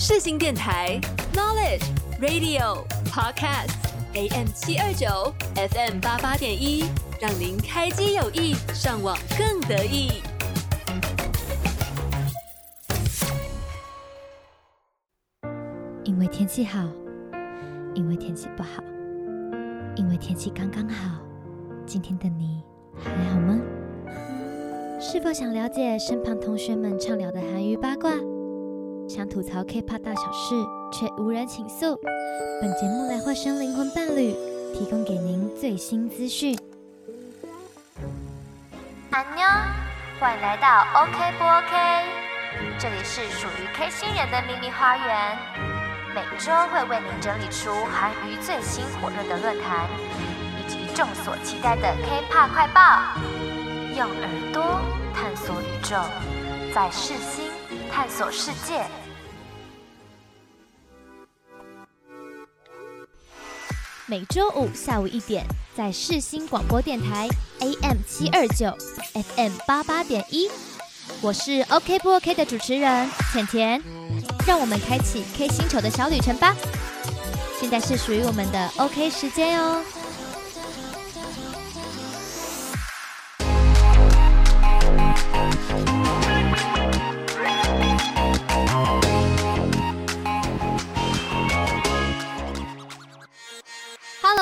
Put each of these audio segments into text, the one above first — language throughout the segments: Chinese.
世新电台 Knowledge Radio Podcast AM 七二九 FM 八八点一，让您开机有意，上网更得意。因为天气好，因为天气不好，因为天气刚刚好。今天的你还好吗？是否想了解身旁同学们畅聊的韩娱八卦？想吐槽 K-pop 大小事，却无人倾诉。本节目来化身灵魂伴侣，提供给您最新资讯。安妞，欢迎来到 OK 不 OK？这里是属于 K 星人的秘密花园，每周会为您整理出韩娱最新火热的论坛，以及众所期待的 K-pop 快报。用耳朵探索宇宙，在世新探索世界。每周五下午一点，在世新广播电台 AM 七二九 FM 八八点一，我是 OK 不 OK 的主持人甜甜，让我们开启 K 星球的小旅程吧。现在是属于我们的 OK 时间哦。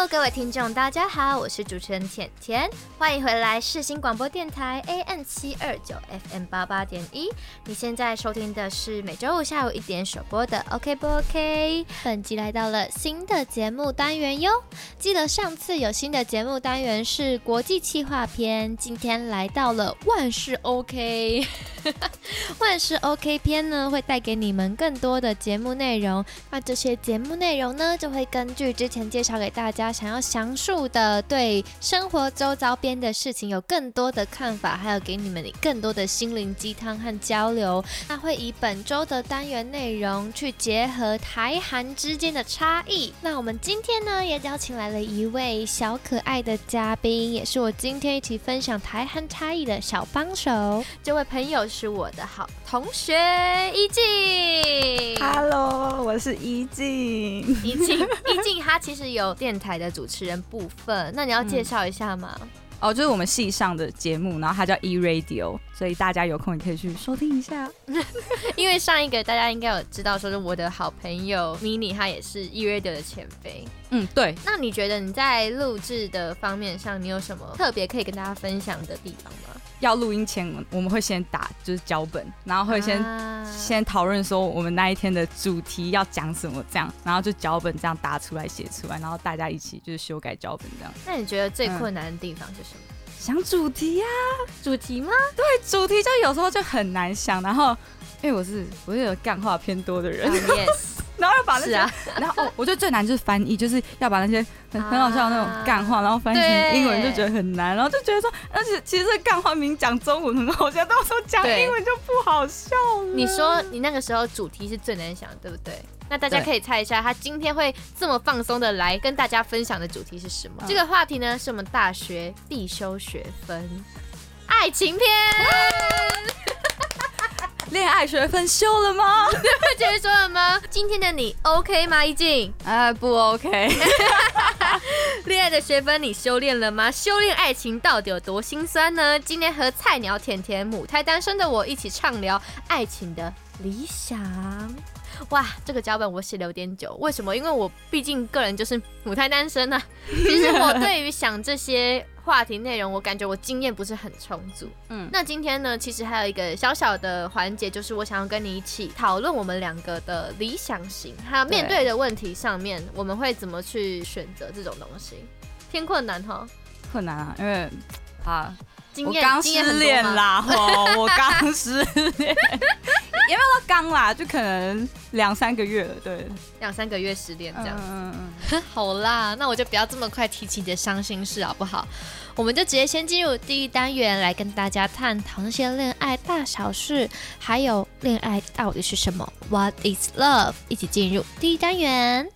各位听众，大家好，我是主持人浅浅，欢迎回来世新广播电台 AM 七二九 FM 八八点一。你现在收听的是每周五下午一点首播的 OK 不 OK？本集来到了新的节目单元哟。记得上次有新的节目单元是国际企划篇，今天来到了万事 OK。万事 OK 篇呢，会带给你们更多的节目内容。那这些节目内容呢，就会根据之前介绍给大家想要详述的，对生活周遭边的事情有更多的看法，还有给你们更多的心灵鸡汤和交流。那会以本周的单元内容去结合台韩之间的差异。那我们今天呢，也邀请来了一位小可爱的嘉宾，也是我今天一起分享台韩差异的小帮手。这位朋友。是我的好同学一静，Hello，我是一静。一静，一静，他其实有电台的主持人部分，那你要介绍一下吗？嗯哦，就是我们系上的节目，然后它叫 E Radio，所以大家有空也可以去收听一下。因为上一个大家应该有知道，说是我的好朋友 Mini，他也是 E Radio 的前辈。嗯，对。那你觉得你在录制的方面上，你有什么特别可以跟大家分享的地方吗？要录音前，我们会先打就是脚本，然后会先、啊、先讨论说我们那一天的主题要讲什么，这样，然后就脚本这样打出来写出来，然后大家一起就是修改脚本这样。那你觉得最困难的地方是什么？嗯、想主题呀、啊，主题吗？对，主题就有时候就很难想，然后因为我是我是有干话偏多的人。Uh, yes. 然后要把那些，啊、然后哦，我觉得最难就是翻译，就是要把那些很很好笑的那种干话，啊、然后翻译成英文就觉得很难，然后就觉得说，而且其实干话名讲中文很好笑，到时候讲英文就不好笑了。你说你那个时候主题是最难想的，对不对？那大家可以猜一下，他今天会这么放松的来跟大家分享的主题是什么？嗯、这个话题呢，是我们大学必修学分，爱情篇。恋爱学分修了吗？结 束说了吗？今天的你 OK 吗？一静，啊，不 OK。恋爱的学分你修炼了吗？修炼爱情到底有多心酸呢？今天和菜鸟甜甜母胎单身的我一起畅聊爱情的理想。哇，这个脚本我写了有点久，为什么？因为我毕竟个人就是母胎单身呢、啊。其实我对于想这些。话题内容，我感觉我经验不是很充足。嗯，那今天呢，其实还有一个小小的环节，就是我想要跟你一起讨论我们两个的理想型，还有面对的问题上面，我们会怎么去选择这种东西？偏困难哈？困难啊，因为啊。经验我刚失恋啦，吼！我刚失恋，也没有说刚啦，就可能两三个月了，对，两三个月失恋这样子。嗯嗯嗯。好啦，那我就不要这么快提起你的伤心事好不好？我们就直接先进入第一单元，来跟大家探讨那些恋爱大小事，还有恋爱到底是什么？What is love？一起进入第一单元。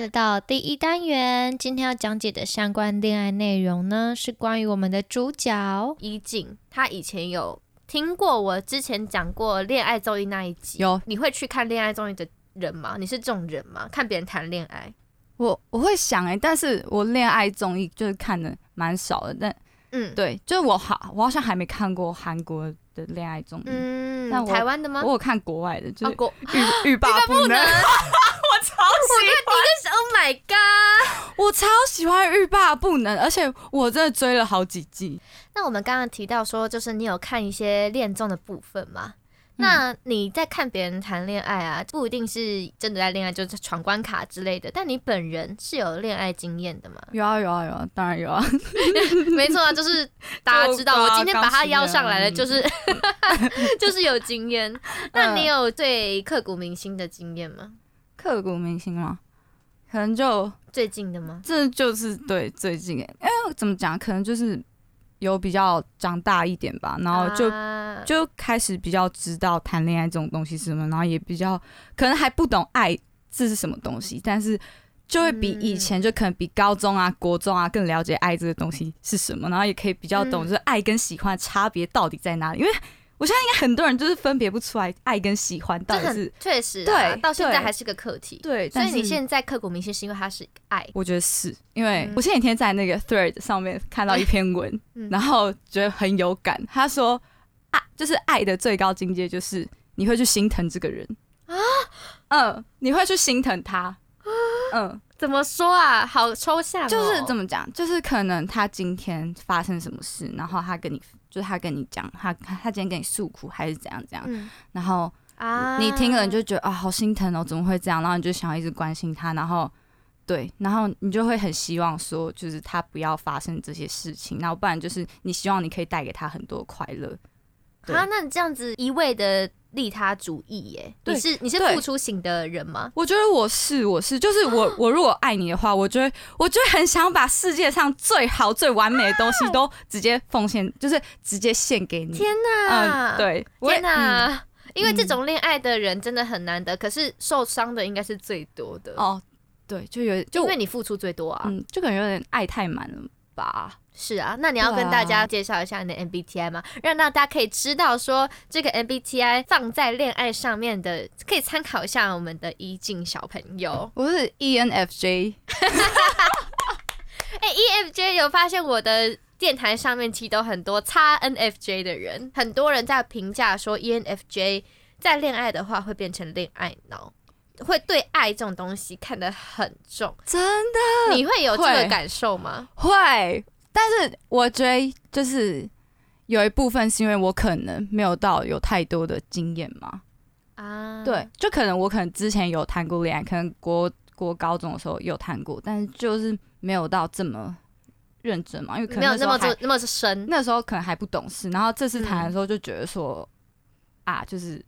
来到第一单元，今天要讲解的相关恋爱内容呢，是关于我们的主角伊静。他以前有听过我之前讲过恋爱综艺那一集，有。你会去看恋爱综艺的人吗？你是这种人吗？看别人谈恋爱，我我会想哎、欸，但是我恋爱综艺就是看的蛮少的，但嗯，对，就是我好，我好像还没看过韩国的恋爱综艺，嗯，那台湾的吗？我有看国外的，就是国欲 欲罢不能。我超喜欢，Oh my God！我超喜欢欲罢不能，而且我真的追了好几季。那我们刚刚提到说，就是你有看一些恋综的部分吗？那你在看别人谈恋爱啊，不一定是真的在恋爱，就是闯关卡之类的。但你本人是有恋爱经验的吗？有啊有啊有啊，当然有啊。没错啊，就是大家知道，我今天把他邀上来了，就是 就是有经验。那你有最刻骨铭心的经验吗？刻骨铭心吗？可能就最近的吗？这就是对最近哎，怎么讲？可能就是。有比较长大一点吧，然后就、啊、就开始比较知道谈恋爱这种东西是什么，然后也比较可能还不懂爱这是什么东西，但是就会比以前就可能比高中啊、国中啊更了解爱这个东西是什么，然后也可以比较懂就是爱跟喜欢差别到底在哪里，因为。我相信应该很多人就是分别不出来爱跟喜欢到底是确实对，到现在还是个课题。对，所以你现在刻骨铭心是因为它是爱？我觉得是因为我前几天在那个 Thread 上面看到一篇文，然后觉得很有感。他说爱就是爱的最高境界就是你会去心疼这个人啊，嗯，你会去心疼他，嗯，怎么说啊？好抽象，就是怎么讲？就是可能他今天发生什么事，然后他跟你。就是他跟你讲，他他今天跟你诉苦还是怎样怎样，嗯、然后啊，你听了你就觉得啊，好心疼哦，怎么会这样？然后你就想要一直关心他，然后对，然后你就会很希望说，就是他不要发生这些事情，然后不然就是你希望你可以带给他很多快乐。啊，那你这样子一味的。利他主义耶，你是你是付出型的人吗？我觉得我是，我是，就是我我如果爱你的话，我觉得我就会很想把世界上最好最完美的东西都直接奉献，就是直接献给你。天哪，嗯，对，天哪，因为这种恋爱的人真的很难得，可是受伤的应该是最多的哦。对，就有就因为你付出最多啊，嗯，就感觉有点爱太满了吧。是啊，那你要跟大家介绍一下你的 MBTI 吗？让大家可以知道说这个 MBTI 放在恋爱上面的，可以参考一下我们的一静小朋友。我是 ENFJ。哎，ENFJ 有发现我的电台上面其实都很多 XNFJ 的人，很多人在评价说 ENFJ 在恋爱的话会变成恋爱脑，会对爱这种东西看得很重。真的？你会有这个感受吗？会。会但是我觉得就是有一部分是因为我可能没有到有太多的经验嘛，啊，对，就可能我可能之前有谈过恋爱，可能国国高中的时候有谈过，但是就是没有到这么认真嘛，因为可能没有那么那么深，那时候可能还不懂事，然后这次谈的时候就觉得说、嗯、啊，就是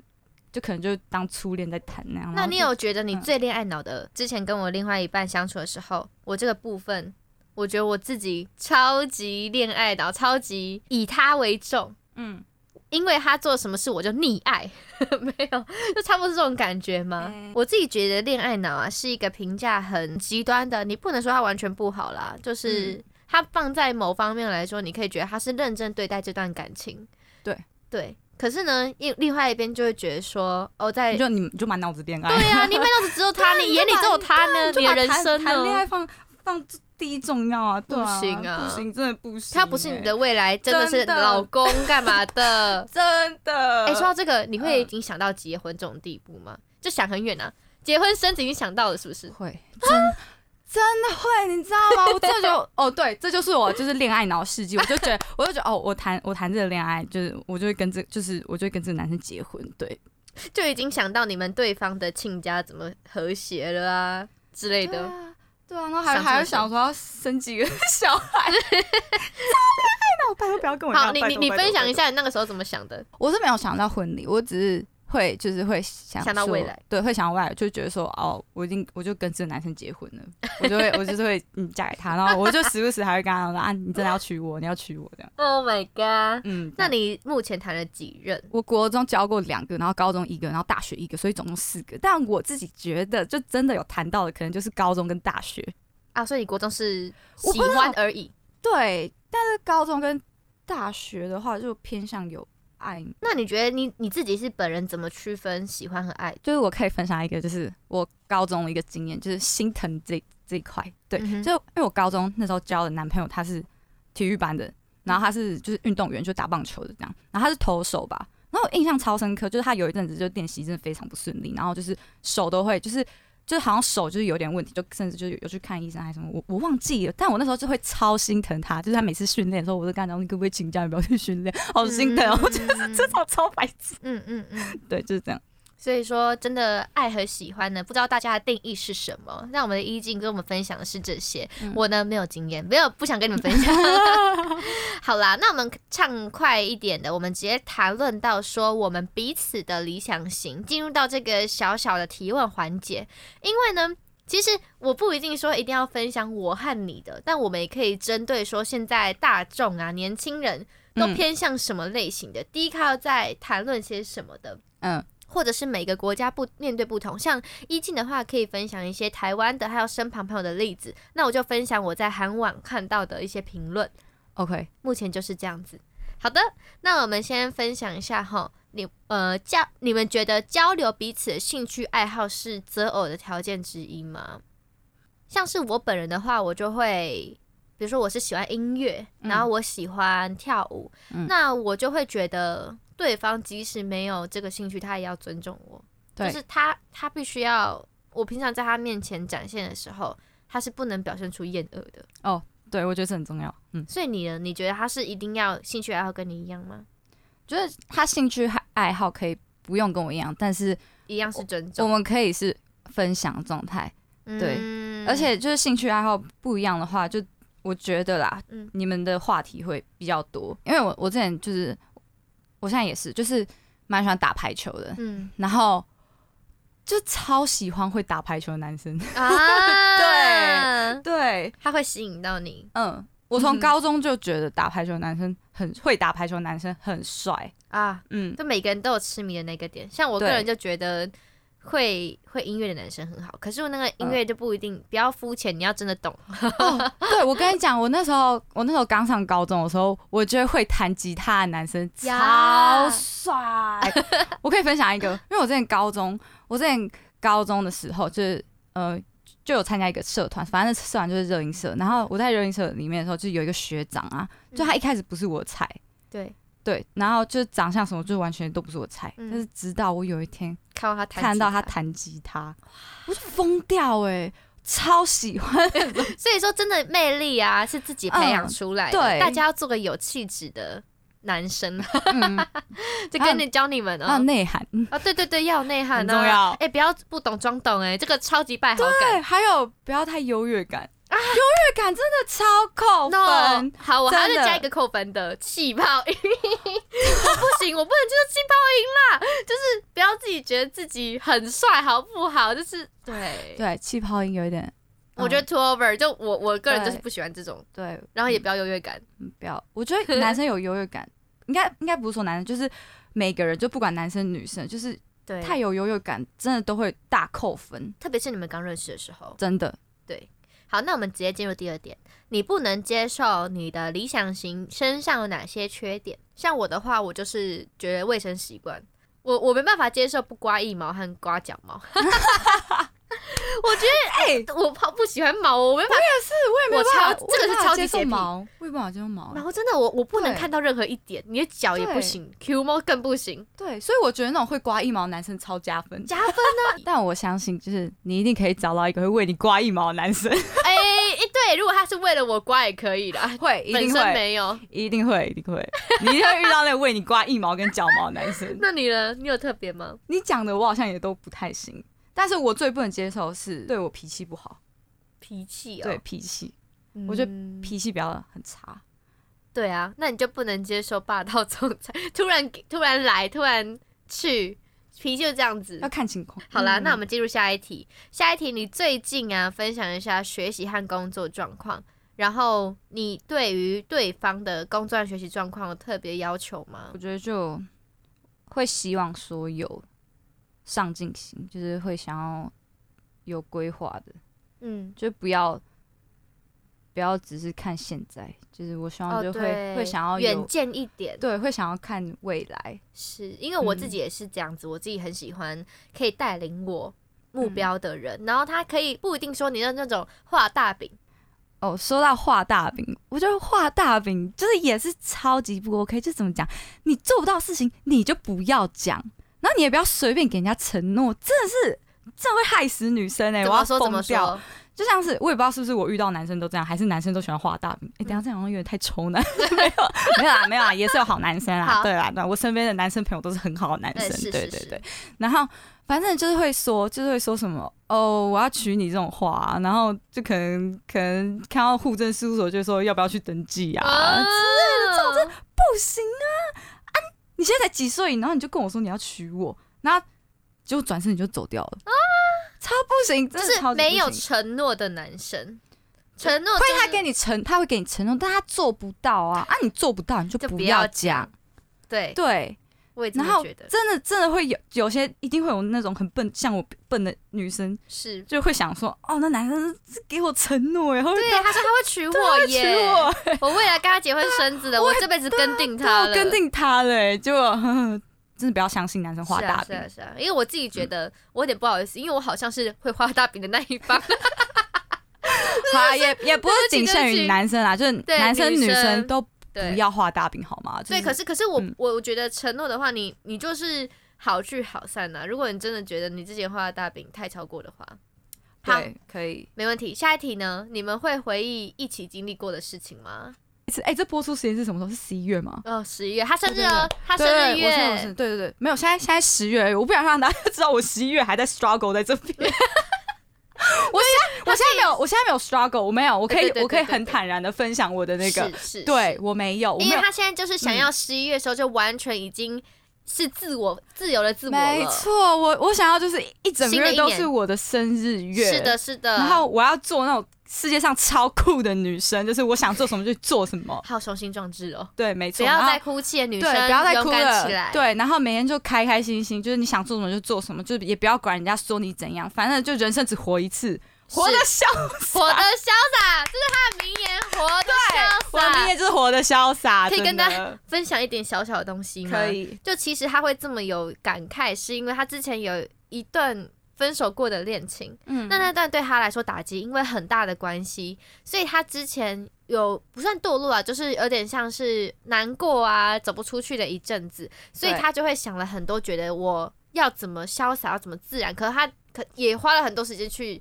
就可能就当初恋在谈那样。那你有觉得你最恋爱脑的、嗯、之前跟我另外一半相处的时候，我这个部分？我觉得我自己超级恋爱脑，超级以他为重，嗯，因为他做什么事我就溺爱，没有，就差不多是这种感觉吗？欸、我自己觉得恋爱脑啊是一个评价很极端的，你不能说他完全不好啦，就是他放在某方面来说，你可以觉得他是认真对待这段感情，对对。可是呢，另另外一边就会觉得说，哦，在就你就满脑子恋爱，对呀、啊，你满脑子只有他，你眼里只有他呢，你的人生谈恋爱放放。第一重要啊，不行啊，不行，真的不行、欸。他不是你的未来，真的是老公干嘛的？真的。哎、欸，说到这个，你会已经想到结婚这种地步吗？嗯、就想很远啊，结婚生子已经想到了，是不是？会，真真的会，你知道吗？我这就 哦，对，这就是我就是恋爱脑世纪，我就觉得，我就觉得哦，我谈我谈这个恋爱，就是我就会跟这，就是我就会跟这个男生结婚，对，就已经想到你们对方的亲家怎么和谐了啊之类的。对啊，然后还还要想说要生几个 小孩，超恋爱脑，拜托不要跟我。好，你你你分享一下你那个时候怎么想的？我是没有想到婚礼，我只是会就是会想想到未来，对，会想到未来，就觉得说哦，我已经我就跟这个男生结婚了，我就会我就是会嗯嫁给他，然后我就时不时还会跟他说啊，你真的要娶我，你要娶我这样。Oh my god！嗯，那你目前谈了几任？我国中交过两个，然后高中一个，然后大学一个，所以总共四个。但我自己觉得，就真的有谈到的，可能就是高中跟大学啊。所以你国中是喜欢而已。对，但是高中跟大学的话，就偏向有。爱，那你觉得你你自己是本人怎么区分喜欢和爱？就是我可以分享一个，就是我高中的一个经验，就是心疼这这一块。对，嗯、就因为我高中那时候交的男朋友他是体育班的，然后他是就是运动员，就打棒球的这样，然后他是投手吧，然后我印象超深刻，就是他有一阵子就练习真的非常不顺利，然后就是手都会就是。就是好像手就是有点问题，就甚至就有，有去看医生还是什么，我我忘记了。但我那时候就会超心疼他，就是他每次训练的时候，我就跟他讲，你可不可以请假，你不要去训练，好心疼。我觉得这种超白痴。嗯嗯嗯，对，就是这样。所以说，真的爱和喜欢呢，不知道大家的定义是什么？那我们的一静跟我们分享的是这些，嗯、我呢没有经验，没有不想跟你们分享。好啦，那我们畅快一点的，我们直接谈论到说我们彼此的理想型，进入到这个小小的提问环节。因为呢，其实我不一定说一定要分享我和你的，但我们也可以针对说现在大众啊，年轻人都偏向什么类型的，第一靠在谈论些什么的，嗯。或者是每个国家不面对不同，像一静的话，可以分享一些台湾的还有身旁朋友的例子。那我就分享我在韩网看到的一些评论。OK，目前就是这样子。好的，那我们先分享一下哈，你呃交你们觉得交流彼此的兴趣爱好是择偶的条件之一吗？像是我本人的话，我就会，比如说我是喜欢音乐，然后我喜欢跳舞，嗯、那我就会觉得。对方即使没有这个兴趣，他也要尊重我。就是他，他必须要我平常在他面前展现的时候，他是不能表现出厌恶的。哦，对，我觉得这很重要。嗯，所以你呢？你觉得他是一定要兴趣爱好跟你一样吗？觉得他兴趣爱好可以不用跟我一样，但是一样是尊重。我们可以是分享状态，对。嗯、而且就是兴趣爱好不一样的话，就我觉得啦，嗯、你们的话题会比较多。因为我我之前就是。我现在也是，就是蛮喜欢打排球的，嗯，然后就超喜欢会打排球的男生。啊，对。对，他会吸引到你，嗯，我从高中就觉得打排球的男生很会打排球的男生很帅。啊，嗯，就每个人都有痴迷的那个点，像我个人就觉得。会会音乐的男生很好，可是我那个音乐就不一定，比较肤浅，你要真的懂。哦、对，我跟你讲，我那时候我那时候刚上高中的时候，我觉得会弹吉他的男生超帅。我可以分享一个，因为我之前高中，我之前高中的时候就是呃就有参加一个社团，反正社团就是热音社。然后我在热音社里面的时候，就有一个学长啊，就他一开始不是我的菜，对对，然后就长相什么就完全都不是我的菜，嗯、但是直到我有一天。看到他看到他弹吉他，我就疯掉哎、欸，超喜欢。所以说，真的魅力啊，是自己培养出来的。嗯、对，大家要做个有气质的男生，嗯、就跟你教你们哦，要内涵啊，对对对，要有内涵，很重要。哎、欸，不要不懂装懂哎、欸，这个超级败好感。对，还有不要太优越感。优越感真的超扣分。No, 好，我还要再加一个扣分的气泡音。我不行，我不能接受气泡音啦。就是不要自己觉得自己很帅，好不好？就是对对，气泡音有一点，我觉得 too over。就我我个人就是不喜欢这种。对，然后也不要优越感，不要。我觉得男生有优越感，应该应该不是说男生，就是每个人，就不管男生女生，就是对太有优越感，真的都会大扣分。特别是你们刚认识的时候，真的对。好，那我们直接进入第二点。你不能接受你的理想型身上有哪些缺点？像我的话，我就是觉得卫生习惯，我我没办法接受不刮腋毛和刮脚毛。我觉得，哎、欸，我好不喜欢毛，我没办法。我也是，我也没办法。这个是超级洁癖毛，我也没办法接受毛。然后真的，我我不能看到任何一点，你的脚也不行，Q 毛更不行。对，所以我觉得那种会刮腋毛的男生超加分，加分呢、啊。但我相信，就是你一定可以找到一个会为你刮腋毛的男生。哎、欸，对，如果他是为了我刮也可以的，会，一定会没有，一定会，一定会，你一定会遇到那个为你刮腋毛跟脚毛的男生。那你呢？你有特别吗？你讲的我好像也都不太行。但是我最不能接受是对我脾气不好，脾气啊，对脾气，嗯、我觉得脾气比较很差。对啊，那你就不能接受霸道总裁突然突然来突然去，脾气就这样子，要看情况。好啦，嗯、那我们进入下一题。下一题，你最近啊，分享一下学习和工作状况，然后你对于对方的工作和学习状况有特别要求吗？我觉得就会希望说有上进心，就是会想要有规划的，嗯，就不要。不要只是看现在，就是我希望就会、哦、会想要远见一点，对，会想要看未来。是因为我自己也是这样子，嗯、我自己很喜欢可以带领我目标的人，嗯、然后他可以不一定说你的那种画大饼。哦，说到画大饼，我觉得画大饼就是也是超级不 OK。就怎么讲，你做不到事情你就不要讲，然后你也不要随便给人家承诺，真的是真的会害死女生哎、欸！我要疯掉。就像是我也不知道是不是我遇到男生都这样，还是男生都喜欢画大饼。哎、欸，等下这样好像有点太丑男。没有没有啊没有啊，也是有好男生啊。好对啦，对，我身边的男生朋友都是很好的男生。对，对对对。然后反正就是会说，就是会说什么哦，我要娶你这种话、啊，然后就可能可能看到户政事务所就说要不要去登记啊之类的，这种真不行啊啊！你现在才几岁，然后你就跟我说你要娶我，然后结果转身你就走掉了啊。超不行，真的超不行，就是没有承诺的男生，承诺、就是、会他给你承，他会给你承诺，但他做不到啊！啊，你做不到，你就不要讲。对对，我也觉得。真的真的会有有些一定会有那种很笨，像我笨的女生，是就会想说，哦，那男生是给我承诺，然后对，他说他会娶我耶，我，我未来跟他结婚生子的，我这辈子跟定他了，跟定他了，就。真的不要相信男生画大饼，是啊，是啊，因为我自己觉得我有点不好意思，嗯、因为我好像是会画大饼的那一方。好，也也不是仅限于男生啦，就是男生女生都不要画大饼，好吗？对，可是可是我我我觉得承诺的话，你你就是好聚好散呐。如果你真的觉得你之前画的大饼太超过的话，对，可以，没问题。下一题呢？你们会回忆一起经历过的事情吗？哎，这播出时间是什么时候？是十一月吗？哦，十一月，他生日哦，他生日月，对对对，没有，现在现在十月，我不想让大家知道我十一月还在 struggle 在这边。我我现在没有，我现在没有 struggle，我没有，我可以我可以很坦然的分享我的那个，是对我没有，因为他现在就是想要十一月的时候就完全已经是自我自由的自我。没错，我我想要就是一整个月都是我的生日月，是的，是的，然后我要做那种。世界上超酷的女生，就是我想做什么就做什么，好雄心壮志哦。对，没错。不要再哭泣的女生，对，不要再哭了。对，然后每天就开开心心，就是你想做什么就做什么，就也不要管人家说你怎样，反正就人生只活一次，活得潇洒，活得潇洒，这是他的名言，活得潇洒。我的名言就是活得潇洒。可以跟大家分享一点小小的东西吗？可以。就其实他会这么有感慨，是因为他之前有一段。分手过的恋情，嗯，那那段对他来说打击，因为很大的关系，所以他之前有不算堕落啊，就是有点像是难过啊，走不出去的一阵子，所以他就会想了很多，觉得我要怎么潇洒，要怎么自然，可是他可也花了很多时间去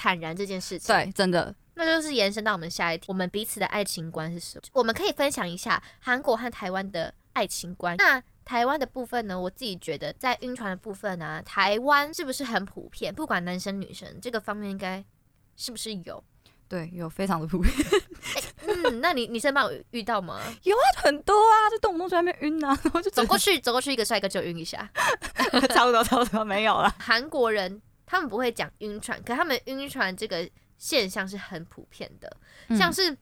坦然这件事情，对，真的，那就是延伸到我们下一题，我们彼此的爱情观是什么？我们可以分享一下韩国和台湾的爱情观，那。台湾的部分呢，我自己觉得在晕船的部分呢、啊，台湾是不是很普遍？不管男生女生，这个方面应该是不是有？对，有非常的普遍。欸、嗯，那你你身边有遇到吗？有啊，很多啊，就动不动在那边晕啊，然后就走过去，走过去一个帅哥就晕一下，差不多差不多没有了。韩国人他们不会讲晕船，可他们晕船这个现象是很普遍的，嗯、像是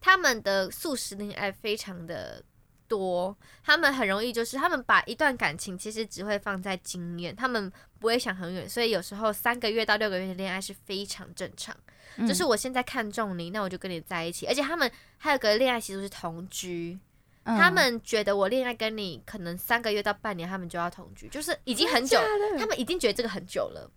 他们的素食恋爱非常的。多，他们很容易就是他们把一段感情其实只会放在经验，他们不会想很远，所以有时候三个月到六个月的恋爱是非常正常。嗯、就是我现在看中你，那我就跟你在一起。而且他们还有个恋爱习俗是同居，嗯、他们觉得我恋爱跟你可能三个月到半年，他们就要同居，就是已经很久，他们已经觉得这个很久了，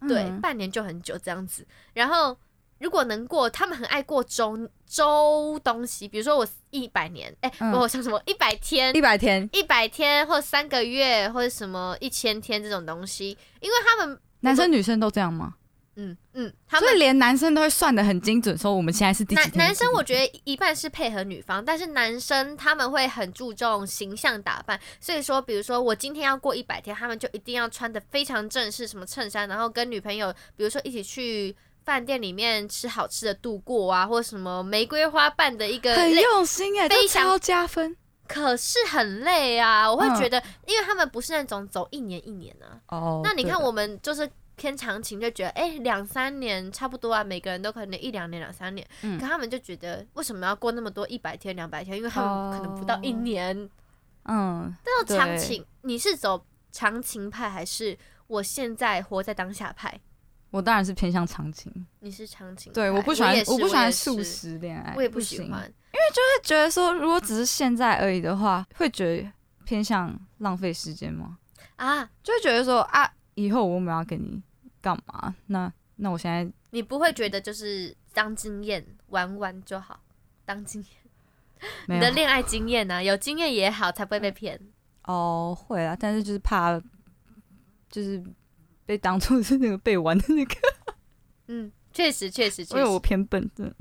嗯、对，半年就很久这样子。然后。如果能过，他们很爱过周周东西，比如说我一百年，哎、欸，我像什么一百天，一百天，一百天，或者三个月，或者什么一千天这种东西，因为他们男生女生都这样吗？嗯嗯，所以连男生都会算的很精准，说我们现在是第几天？男男生我觉得一半是配合女方，但是男生他们会很注重形象打扮，所以说，比如说我今天要过一百天，他们就一定要穿的非常正式，什么衬衫，然后跟女朋友，比如说一起去。饭店里面吃好吃的度过啊，或者什么玫瑰花瓣的一个很用心哎，非常加分。可是很累啊，我会觉得，因为他们不是那种走一年一年啊。哦。那你看我们就是偏长情，就觉得哎，两三年差不多啊，每个人都可能一两年、两三年。嗯。可他们就觉得为什么要过那么多一百天、两百天？因为他们可能不到一年。嗯。但是长情，你是走长情派，还是我现在活在当下派？我当然是偏向长情。你是长情？对，我不喜欢，我，我不喜欢素食恋爱，我也不喜欢，因为就会觉得说，如果只是现在而已的话，会觉得偏向浪费时间吗？啊，就会觉得说啊，以后我们要跟你干嘛？那那我现在，你不会觉得就是当经验玩玩就好，当经验，你的恋爱经验呢、啊？有经验也好，才不会被骗。哦，会啊，但是就是怕，就是。被当做是那个被玩的那个，嗯，确实确实因为我偏笨，真的，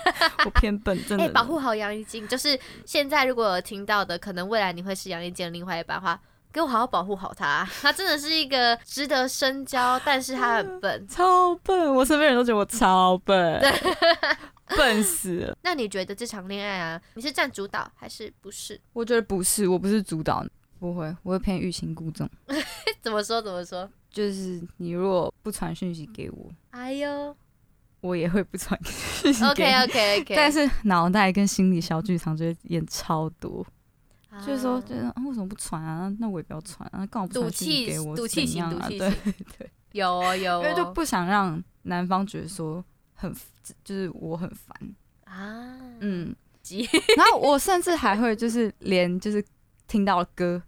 我偏笨，真的。哎、欸，保护好杨一静，就是现在如果有听到的，可能未来你会是杨一静的另外一半的话，给我好好保护好他。他真的是一个值得深交，但是他很笨，超笨。我身边人都觉得我超笨，笨死了。那你觉得这场恋爱啊，你是占主导还是不是？我觉得不是，我不是主导，不会，我会偏欲擒故纵。怎么说？怎么说？就是你如果不传讯息给我，哎呦，我也会不传讯息。OK OK OK。但是脑袋跟心理小剧场就会演超多，啊、就是说，就是啊，为什么不传啊？那我也不要传啊，干嘛不传讯息给我？赌气型，赌气型，对 对，有啊有，因为就不想让男方觉得说很，就是我很烦啊，嗯，急。然后我甚至还会就是连就是听到歌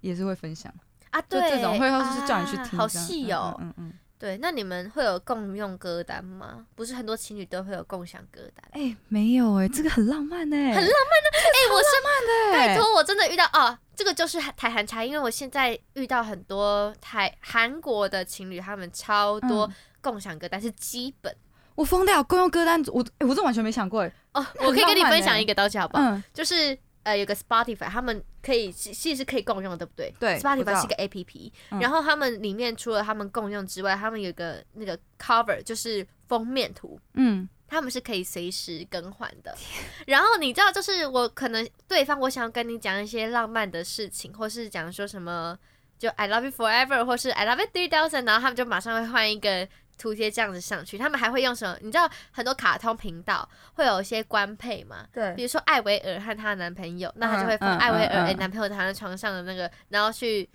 也是会分享。啊，对，这种会就是叫你去听，啊、好细哦。嗯嗯，嗯对，那你们会有共用歌单吗？不是很多情侣都会有共享歌单？哎、欸，没有哎、欸，这个很浪漫哎、欸，很浪漫的。哎、欸，我是浪漫的、欸，拜托，我真的遇到哦，这个就是台韩差，因为我现在遇到很多台韩国的情侣，他们超多共享歌单、嗯、是基本。我疯掉，共用歌单，我哎、欸，我这完全没想过哎。哦，我可以跟你分享一个东西好不好？嗯，就是。呃，有个 Spotify，他们可以其实是可以共用的，对不对？对，Spotify 是一个 APP，嗯，然后他们里面除了他们共用之外，他们有个那个 cover，就是封面图，嗯，他们是可以随时更换的。然后你知道，就是我可能对方我想要跟你讲一些浪漫的事情，或是讲说什么，就 I love you forever，或是 I love you three thousand，然后他们就马上会换一个。涂贴这样子上去，他们还会用什么？你知道很多卡通频道会有一些官配嘛？对，比如说艾薇儿和她的男朋友，那他就会放艾薇儿诶男朋友躺在床上的那个，然后去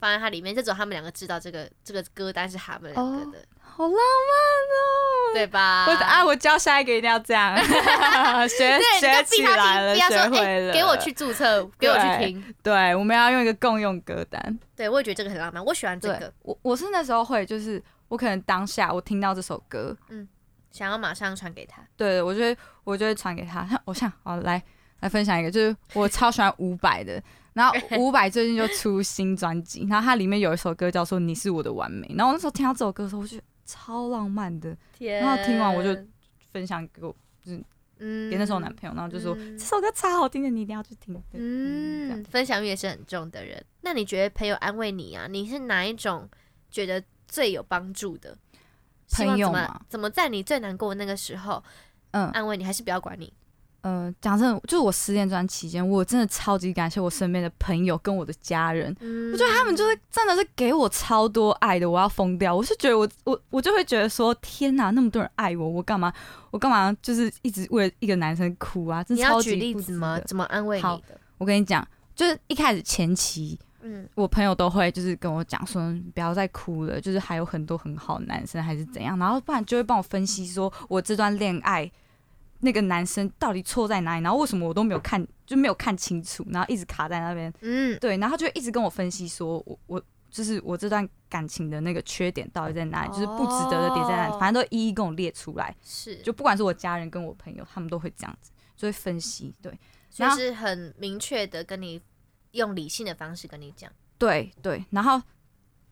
放在它里面，就只有他们两个知道这个这个歌单是他们两个的，好浪漫哦，对吧？我啊，我教下一个一定要这样 学学起来了，学会了，给我去注册，给我去听，对，我们要用一个共用歌单，对，我也觉得这个很浪漫，我喜欢这个，我我是那时候会就是。我可能当下我听到这首歌，嗯，想要马上传给他。对，我就会我就会传给他。我想，好来来分享一个，就是我超喜欢伍佰的。然后伍佰最近就出新专辑，然后它里面有一首歌叫做《你是我的完美》。然后我那时候听到这首歌的时候，我觉得超浪漫的。然后听完我就分享给我，就是嗯，给那时候男朋友，然后就说、嗯、这首歌超好听的，你一定要去听。嗯，嗯分享欲也是很重的人。那你觉得朋友安慰你啊？你是哪一种觉得？最有帮助的朋友嘛？怎么在你最难过的那个时候，嗯，安慰你，还是不要管你？嗯，讲真的，就是我失恋这段期间，我真的超级感谢我身边的朋友跟我的家人。嗯，我觉得他们就是真的是给我超多爱的，我要疯掉。我是觉得我我我就会觉得说，天哪，那么多人爱我，我干嘛我干嘛就是一直为了一个男生哭啊？真的超级你要举例子吗？怎么安慰你的？我跟你讲，就是一开始前期。嗯，我朋友都会就是跟我讲说，不要再哭了，就是还有很多很好的男生还是怎样，然后不然就会帮我分析说我这段恋爱那个男生到底错在哪里，然后为什么我都没有看就没有看清楚，然后一直卡在那边，嗯，对，然后就一直跟我分析说我我就是我这段感情的那个缺点到底在哪里，就是不值得的点在哪里，反正都一一跟我列出来，是，就不管是我家人跟我朋友，他们都会这样子，就会分析，对，就是很明确的跟你。用理性的方式跟你讲，对对，然后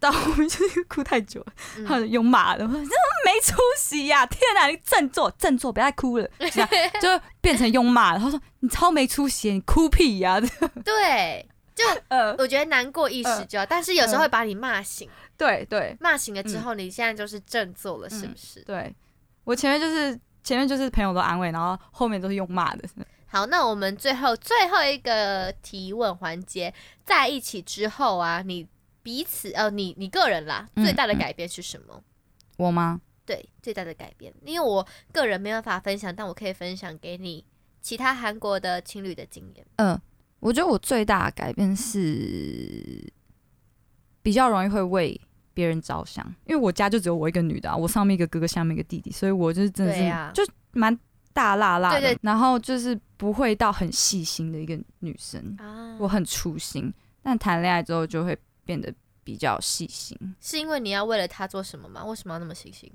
到后面就是哭太久了，嗯、他就用骂的，我说真没出息呀、啊！天哪，你振作振作，不要再哭了，这样就变成用骂，然后说你超没出息，你哭屁呀、啊！对，就 呃，我觉得难过一时就，呃、但是有时候会把你骂醒，对对，骂醒了之后，你现在就是振作了，是不是？对，我前面就是前面就是朋友都安慰，然后后面都是用骂的。好，那我们最后最后一个提问环节，在一起之后啊，你彼此呃，你你个人啦，最大的改变是什么？我吗？对，最大的改变，因为我个人没办法分享，但我可以分享给你其他韩国的情侣的经验。嗯，我觉得我最大的改变是比较容易会为别人着想，因为我家就只有我一个女的啊，我上面一个哥哥，下面一个弟弟，所以我就是真的是就蛮大辣辣的，对对，然后就是不会到很细心的一个女生啊，我很粗心，但谈恋爱之后就会变得比较细心。是因为你要为了他做什么吗？为什么要那么细心？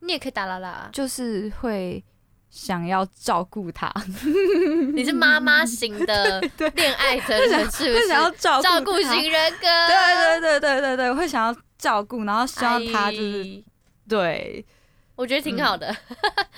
你也可以打啦啦，就是会想要照顾他。你是妈妈型的 恋爱的人，是不是？想要照照顾型人格。对对对对对对，我会想要照顾，然后希望他就是、哎、对，我觉得挺好的。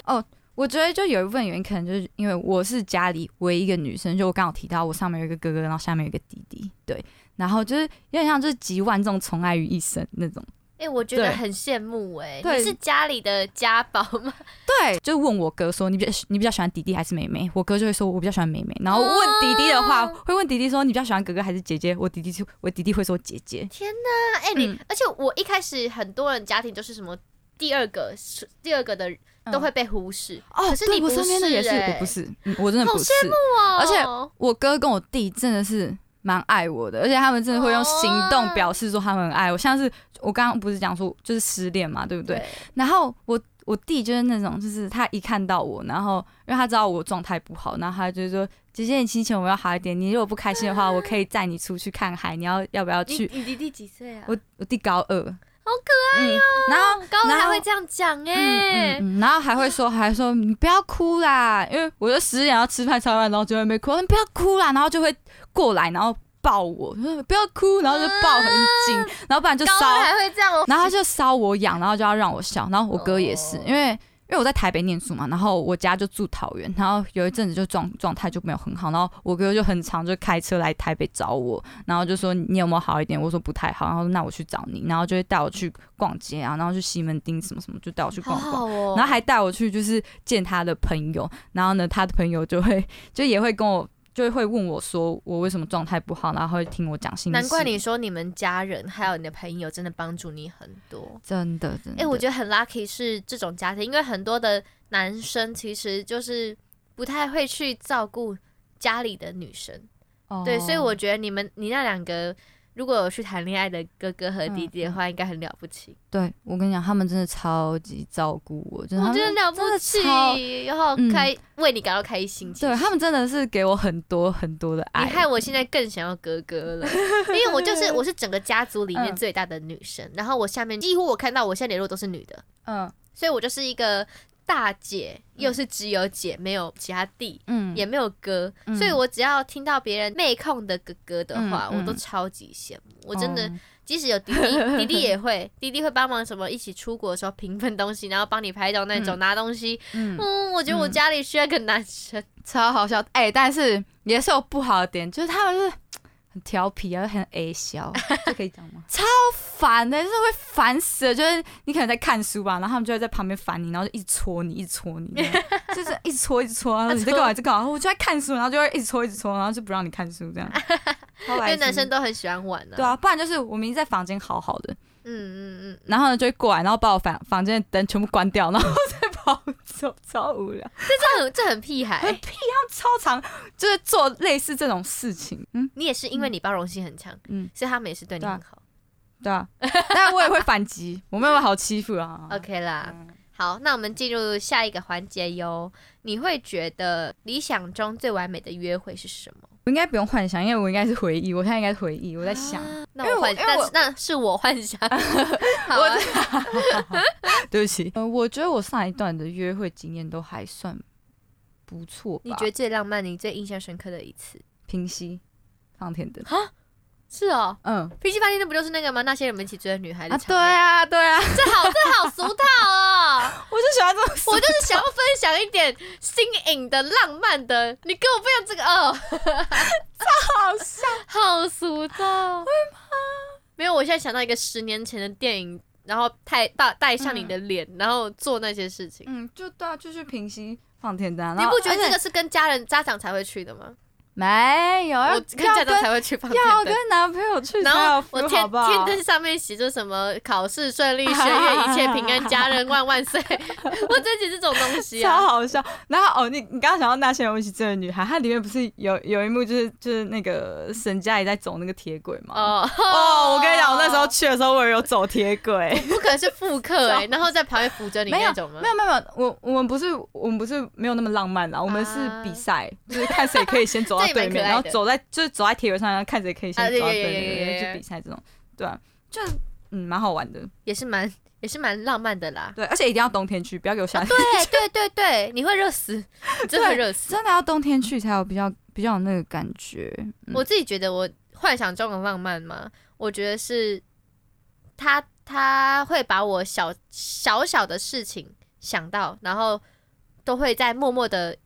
嗯、哦，我觉得就有一部分原因，可能就是因为我是家里唯一一个女生，就我刚好提到我上面有一个哥哥，然后下面有一个弟弟，对，然后就是有点像就是集万众宠爱于一身那种。哎、欸，我觉得很羡慕哎、欸，你是家里的家宝吗？对，就问我哥说，你比较你比较喜欢弟弟还是妹妹？我哥就会说，我比较喜欢妹妹。然后问弟弟的话，哦、会问弟弟说，你比较喜欢哥哥还是姐姐？我弟弟就我弟弟会说姐姐。天哪，哎、欸、你，嗯、而且我一开始很多人家庭都是什么第二个是第二个的都会被忽视、嗯、哦，可是你不是、欸、我身边的也是，我不是，嗯、我真的不是。好羡慕哦！而且我哥跟我弟真的是。蛮爱我的，而且他们真的会用行动表示说他们很爱我。像是我刚刚不是讲说就是失恋嘛，对不对？对。然后我我弟就是那种，就是他一看到我，然后因为他知道我状态不好，然后他就说：“姐姐，你心情我要好一点。你如果不开心的话，我可以载你出去看海。你要要不要去？”你弟弟几岁啊？我我弟高二，好可爱哟、哦嗯。然后高二还会这样讲哎、欸嗯嗯，然后还会说还说你不要哭啦，因为我就十点要吃饭，吃完然后就会被哭，你不要哭啦，然后就会。过来，然后抱我，说不要哭，然后就抱很紧，然后不然就搔，然后他就烧我痒，然后就要让我笑，然后我哥也是，因为因为我在台北念书嘛，然后我家就住桃园，然后有一阵子就状状态就没有很好，然后我哥就很常就开车来台北找我，然后就说你有没有好一点？我说不太好，然后那我去找你，然后就会带我去逛街啊，然后去西门町什么什么，就带我去逛逛，然后还带我去就是见他的朋友，然后呢他的朋友就会就也会跟我。就会问我说我为什么状态不好，然后会听我讲心事。难怪你说你们家人还有你的朋友真的帮助你很多，真的真的。哎、欸，我觉得很 lucky 是这种家庭，因为很多的男生其实就是不太会去照顾家里的女生。哦、对，所以我觉得你们你那两个。如果有去谈恋爱的哥哥和弟弟的话，应该很了不起。对，我跟你讲，他们真的超级照顾我，真的，我觉得了不起，然后开、嗯、为你感到开心。对，他们真的是给我很多很多的爱。你害我现在更想要哥哥了，因为我就是我是整个家族里面最大的女生，嗯、然后我下面几乎我看到我现在联络都是女的，嗯，所以我就是一个。大姐又是只有姐，没有其他弟，嗯，也没有哥，嗯，所以我只要听到别人妹控的哥哥的话，嗯，我都超级羡慕。嗯，我真的，即使有弟弟，弟弟也会，弟弟会帮忙什么，一起出国的时候平分东西，然后帮你拍照那种，嗯，拿东西。嗯，嗯，我觉得我家里需要一个男生，超好笑。哎，欸，但是也是有不好的点，就是他们是。很调皮啊，很爱笑，这可以讲吗？超烦的，就是会烦死了。就是你可能在看书吧，然后他们就会在旁边烦你，然后就一直戳你，一直戳你，就是一直戳，一直戳。然后 你在干嘛？在干嘛？我就在看书，然后就会一直戳，一直戳，然后就不让你看书这样。因为男生都很喜欢玩的。对啊，不然就是我明明在房间好好的，嗯嗯嗯，然后呢就会过来，然后把我房房间的灯全部关掉，然后再跑走，超无聊。这这很这很屁孩，很屁，他们超常就是做类似这种事情。嗯，你也是因为你包容性很强，嗯，所以他们也是对你很好。对啊，当然我也会反击，我没有好欺负啊。OK 啦，好，那我们进入下一个环节哟。你会觉得理想中最完美的约会是什么？我应该不用幻想，因为我应该是回忆。我现在应该是回忆，我在想。啊、那我幻，那那是我幻想。好啊、对不起。呃，我觉得我上一段的约会经验都还算不错。你觉得最浪漫、你最印象深刻的一次？平息，放天灯。是哦，嗯，平息放天灯不就是那个吗？那些人们一起追的女孩子。对啊，对啊，这好，这好俗套哦。我就喜欢这种，我就是想要分享一点新颖的、浪漫的。你跟我分享这个哦，这好笑，好俗套。会吗？没有，我现在想到一个十年前的电影，然后太大带上你的脸，然后做那些事情。嗯，就对啊，就是平息放天灯。你不觉得这个是跟家人家长才会去的吗？没有，我跟家长才会去放天灯，要跟男朋友去。然后我天天灯上面写着什么考试顺利，学业一切平安，家人万万岁。我真写这种东西啊，超好笑。然后哦，你你刚刚想到那些人一起追的女孩，它里面不是有有一幕就是就是那个沈佳宜在走那个铁轨吗？哦哦，我跟你讲，我那时候去的时候我也有走铁轨，不可能是复刻哎，然后在旁边扶着你那种吗？没有没有没有，我我们不是我们不是没有那么浪漫啦，我们是比赛，就是看谁可以先走。对面，然后走在就是走在铁轨上，然后看谁可以先抓到对面去比赛，这种对啊，就嗯蛮好玩的，也是蛮也是蛮浪漫的啦。对，而且一定要冬天去，不要给我夏天。对对对对，你会热死，真的会热死，真的要冬天去才有比较比较有那个感觉。我自己觉得，我幻想中的浪漫嘛，我觉得是他他会把我小小小的事情想到，然后都会在默默的。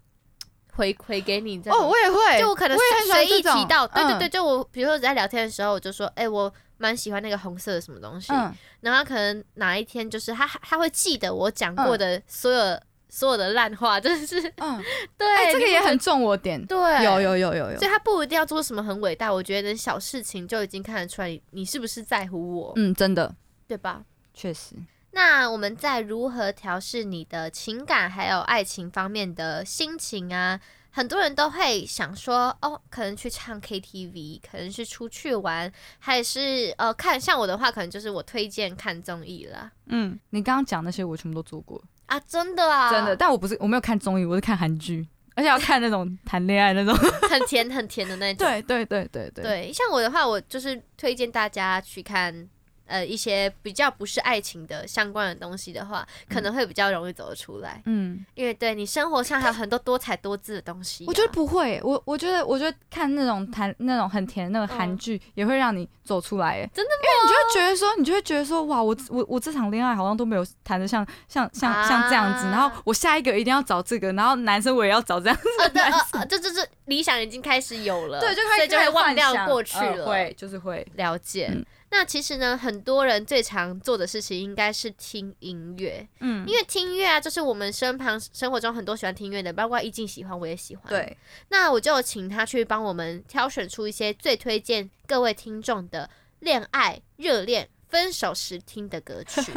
回回给你哦，我也会，就我可能随意提到，对对对，就我比如说在聊天的时候，我就说，哎，我蛮喜欢那个红色的什么东西，然后可能哪一天就是他他会记得我讲过的所有所有的烂话，真的是，嗯，对，这个也很重我点，对，有有有有有，所以他不一定要做什么很伟大，我觉得小事情就已经看得出来你是不是在乎我，嗯，真的，对吧？确实。那我们在如何调试你的情感还有爱情方面的心情啊？很多人都会想说，哦，可能去唱 KTV，可能是出去玩，还是呃看。像我的话，可能就是我推荐看综艺了。嗯，你刚刚讲那些我全部都做过啊，真的啊，真的。但我不是我没有看综艺，我是看韩剧，而且要看那种 谈恋爱那种 很甜很甜的那种。对对对对对。对，像我的话，我就是推荐大家去看。呃，一些比较不是爱情的相关的东西的话，可能会比较容易走得出来。嗯，因为对你生活上还有很多多彩多姿的东西啊。我觉得不会，我我觉得我觉得看那种谈那种很甜的那个韩剧，也会让你走出来。哎，真的吗？因为你就会觉得说，你就会觉得说，哇，我我我这场恋爱好像都没有谈的像像像像这样子，然后我下一个一定要找这个，然后男生我也要找这样子的男生。这这这理想已经开始有了，对，就开始就会忘掉过去了，会就是会了解。那其实呢，很多人最常做的事情应该是听音乐，嗯，因为听音乐啊，就是我们身旁生活中很多喜欢听音乐的，包括易静喜欢，我也喜欢。对，那我就请他去帮我们挑选出一些最推荐各位听众的恋爱、热恋、分手时听的歌曲。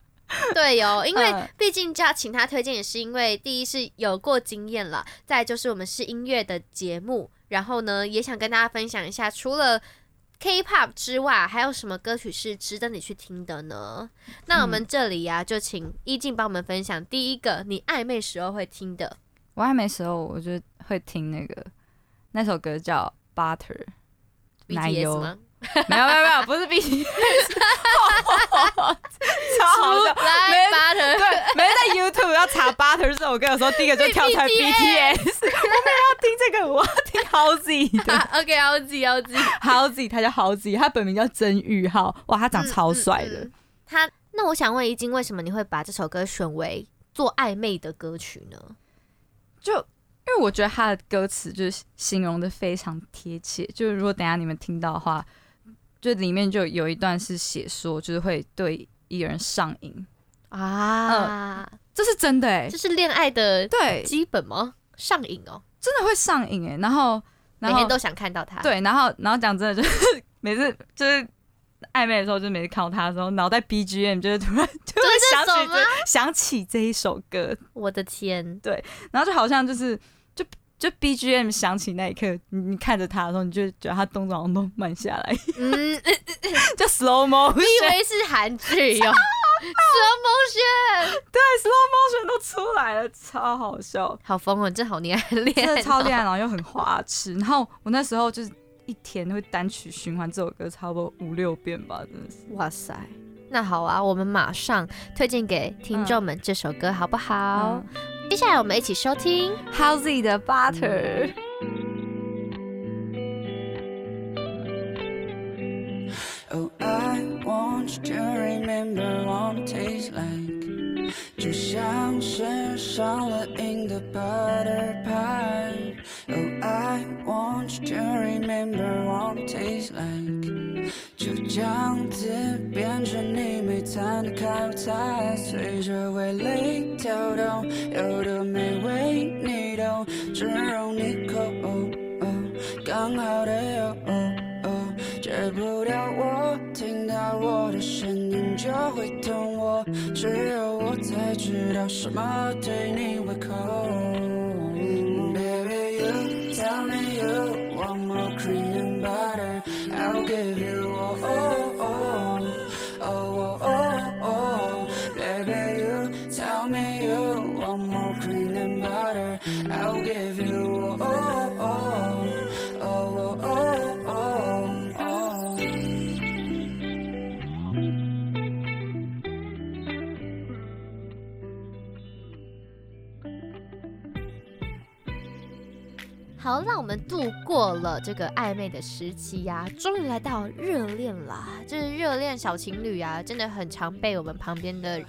对哟、哦，因为毕竟要请他推荐，也是因为第一是有过经验了，再就是我们是音乐的节目，然后呢，也想跟大家分享一下，除了 K-pop 之外，还有什么歌曲是值得你去听的呢？嗯、那我们这里呀、啊，就请依静帮我们分享第一个你暧昧时候会听的。我暧昧时候，我就会听那个那首歌叫《Butter》奶油吗？没有没有没有，不是 BTS，超好笑。没人对，没人在 YouTube 要查 Butter 这首歌的时候，第一个就跳出来 BTS。我没有要听这个，我要听 Howzy 的。OK，Halsey，Halsey，他叫 Howzy，他本名叫曾玉浩。哇，他长超帅的。嗯嗯嗯、他那我想问一静，为什么你会把这首歌选为做暧昧的歌曲呢？就因为我觉得他的歌词就是形容的非常贴切。就是如果等下你们听到的话。就里面就有一段是写说，就是会对一个人上瘾啊、呃，这是真的哎、欸，这是恋爱的对。基本吗？上瘾哦，真的会上瘾哎、欸，然后每天都想看到他，对，然后然后讲真的，就是 每次就是暧昧的时候，就每次看到他的时候，脑袋 BGM 就是突然就会想起这想起这一首歌，我的天，对，然后就好像就是。就 BGM 响起那一刻，你你看着他的时候，你就觉得他动作好像都慢下来，嗯，就 slow motion，你以为是韩剧哟，slow motion，对，slow motion 都出来了，超好笑，好疯哦，真好恋爱恋爱，真的超恋爱，然后又很花痴，然后我那时候就是一天会单曲循环这首歌，差不多五六遍吧，真的是，哇塞，那好啊，我们马上推荐给听众们这首歌，好不好？嗯接下来我们一起收听 Halsey 的 Butter。Oh, I want to remember what it tastes like，就像是上了瘾的 Butter Pie。 Oh, I want to，Can't remember what it tastes like，就这样子变成你每餐的开胃菜，随着味蕾跳动，有的美味你都只容你口哦哦，刚好的哟。戒不掉我，听到我的声音就会痛我，只有我才知道什么对你胃口。好，让我们度过了这个暧昧的时期呀、啊，终于来到热恋啦。就是热恋小情侣啊，真的很常被我们旁边的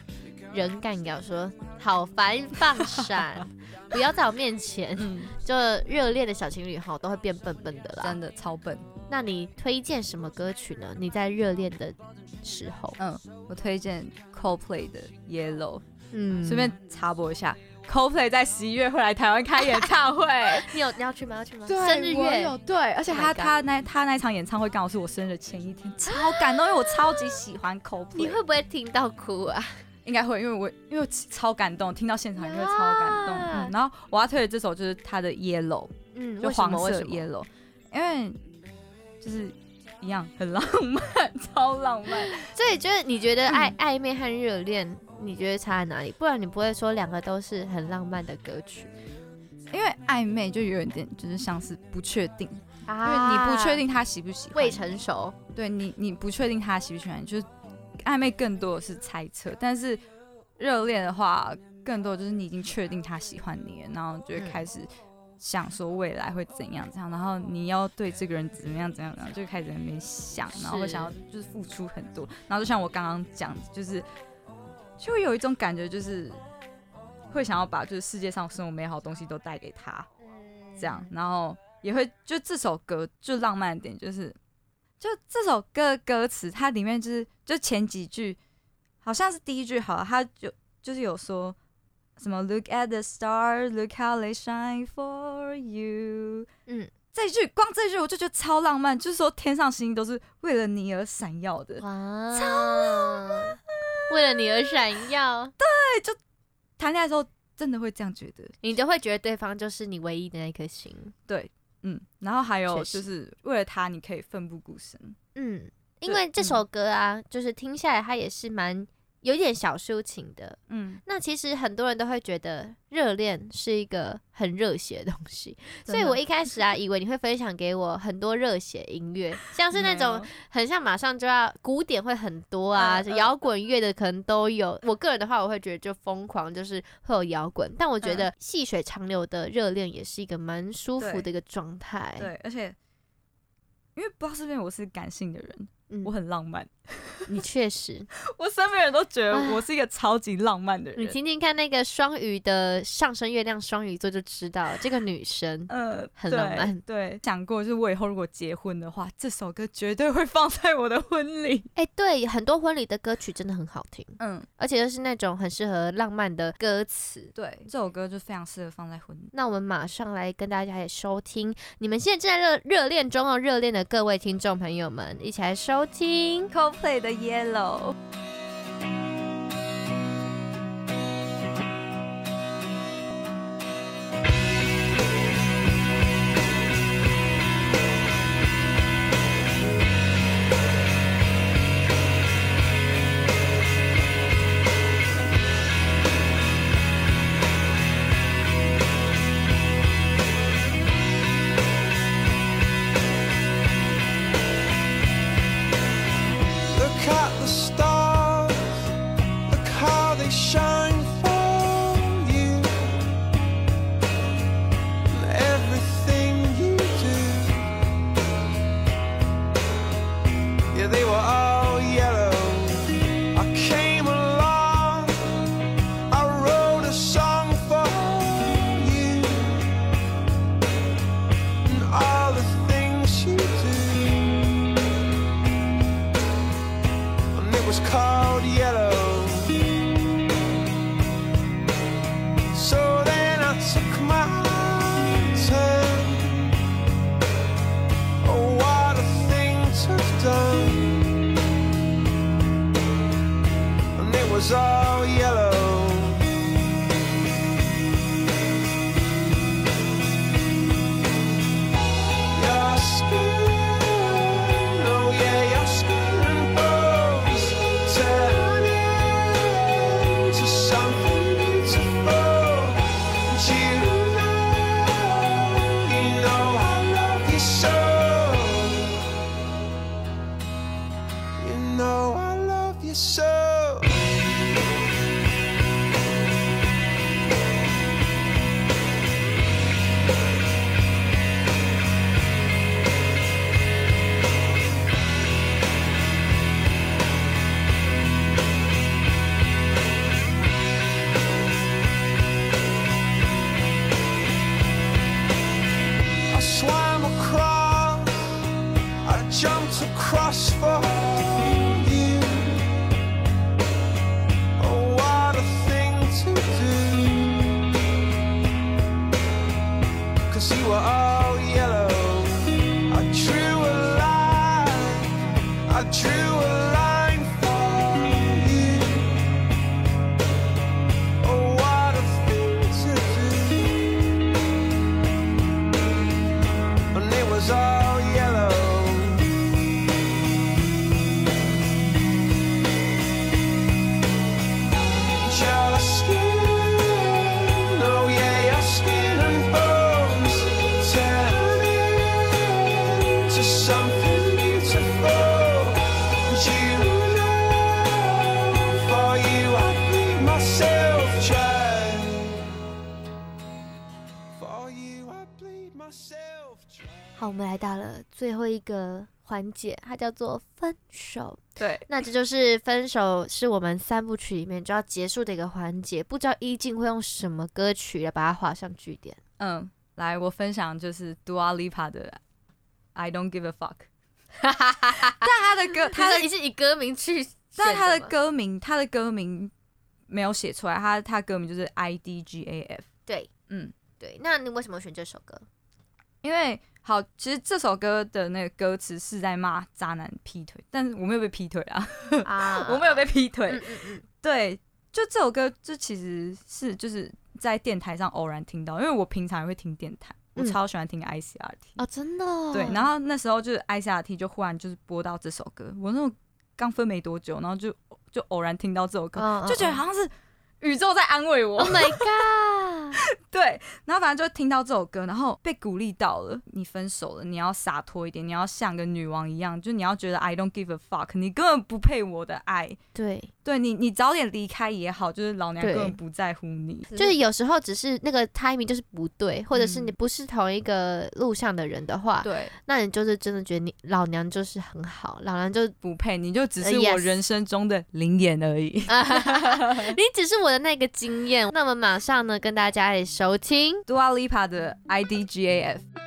人干掉，说好烦，放闪，不要在我面前。就热恋的小情侣哈，都会变笨笨的啦，真的超笨。那你推荐什么歌曲呢？你在热恋的时候，嗯，我推荐 Coldplay 的 Yellow。嗯，顺便插播一下。Coldplay 在十一月会来台湾开演唱会，你有你要去吗？要去吗？对，生日月有对，而且他、oh、他那他那场演唱会刚好是我生日前一天，超感动，因为我超级喜欢 Coldplay。你会不会听到哭啊？应该会，因为我因为超感动，听到现场因为超感动。嗯，然后我要推的这首就是他的 Yellow，嗯，就黄色 Yellow，因为就是一样很浪漫，超浪漫。所以就是你觉得暧暧昧和热恋？你觉得差在哪里？不然你不会说两个都是很浪漫的歌曲，因为暧昧就有一点就是像是不确定，啊、因为你不确定他喜不喜欢，未成熟。对你，你不确定他喜不喜欢，就是暧昧更多的是猜测。但是热恋的话，更多的就是你已经确定他喜欢你了，然后就会开始想说未来会怎样怎样，然后你要对这个人怎么样怎样怎样，就开始在那边想，然后会想要就是付出很多，然后就像我刚刚讲，就是。就会有一种感觉，就是会想要把就是世界上所有美好的东西都带给他，这样，然后也会就这首歌就浪漫点，就是就这首歌歌词，它里面就是就前几句好像是第一句好了，他就就是有说什么 Look at the stars, look how they shine for you。嗯，这一句光这一句我就觉得超浪漫，就是说天上星星都是为了你而闪耀的，哇超浪漫。为了你而闪耀，对，就谈恋爱的时候真的会这样觉得，你就会觉得对方就是你唯一的那颗心，对，嗯，然后还有就是为了他，你可以奋不顾身，嗯，因为这首歌啊，嗯、就是听下来，它也是蛮。有一点小抒情的，嗯，那其实很多人都会觉得热恋是一个很热血的东西，所以我一开始啊，以为你会分享给我很多热血音乐，像是那种很像马上就要古典会很多啊，摇滚乐的可能都有。我个人的话，我会觉得就疯狂，就是会有摇滚，但我觉得细水长流的热恋也是一个蛮舒服的一个状态。对，而且因为不知道是不是我是感性的人。嗯、我很浪漫，你确实，我身边人都觉得我是一个超级浪漫的人。你听听看那个双鱼的上升月亮双鱼座就知道，这个女生呃很浪漫。对，讲过就是我以后如果结婚的话，这首歌绝对会放在我的婚礼。哎、欸，对，很多婚礼的歌曲真的很好听，嗯，而且又是那种很适合浪漫的歌词。对，这首歌就非常适合放在婚礼。那我们马上来跟大家也收听，你们现在正在热热恋中哦，热恋的各位听众朋友们，一起来收。收听黑的 Yellow。bizarre 们来到了最后一个环节，它叫做分手。对，那这就是分手是我们三部曲里面就要结束的一个环节。不知道一静会用什么歌曲来把它画上句点？嗯，来，我分享就是 Dua Lipa 的 I Don't Give a Fuck。但他的歌，他的你是以歌名去，但他的歌名，他的歌名没有写出来，他他歌名就是 I D G A F。对，嗯，对。那你为什么选这首歌？因为好，其实这首歌的那个歌词是在骂渣男劈腿，但是我没有被劈腿啊，啊我没有被劈腿。嗯嗯嗯对，就这首歌，这其实是就是在电台上偶然听到，因为我平常也会听电台，我超喜欢听 ICRT。哦，真的哦。对，然后那时候就是 ICRT 就忽然就是播到这首歌，我那种刚分没多久，然后就就偶然听到这首歌，就觉得好像是宇宙在安慰我。Oh my god！对，然后反正就听到这首歌，然后被鼓励到了。你分手了，你要洒脱一点，你要像个女王一样，就你要觉得 I don't give a fuck，你根本不配我的爱。对，对你，你早点离开也好，就是老娘对根本不在乎你。就是有时候只是那个 timing 就是不对，或者是你嗯不是同一个路上的人的话，对，那你就是真的觉得你老娘就是很好，老娘就不配，你就只是呃我人生中的灵眼而已。你只是我的那个经验。那我们马上呢跟大家一起收听。Dua Lipa 的 IDGAF。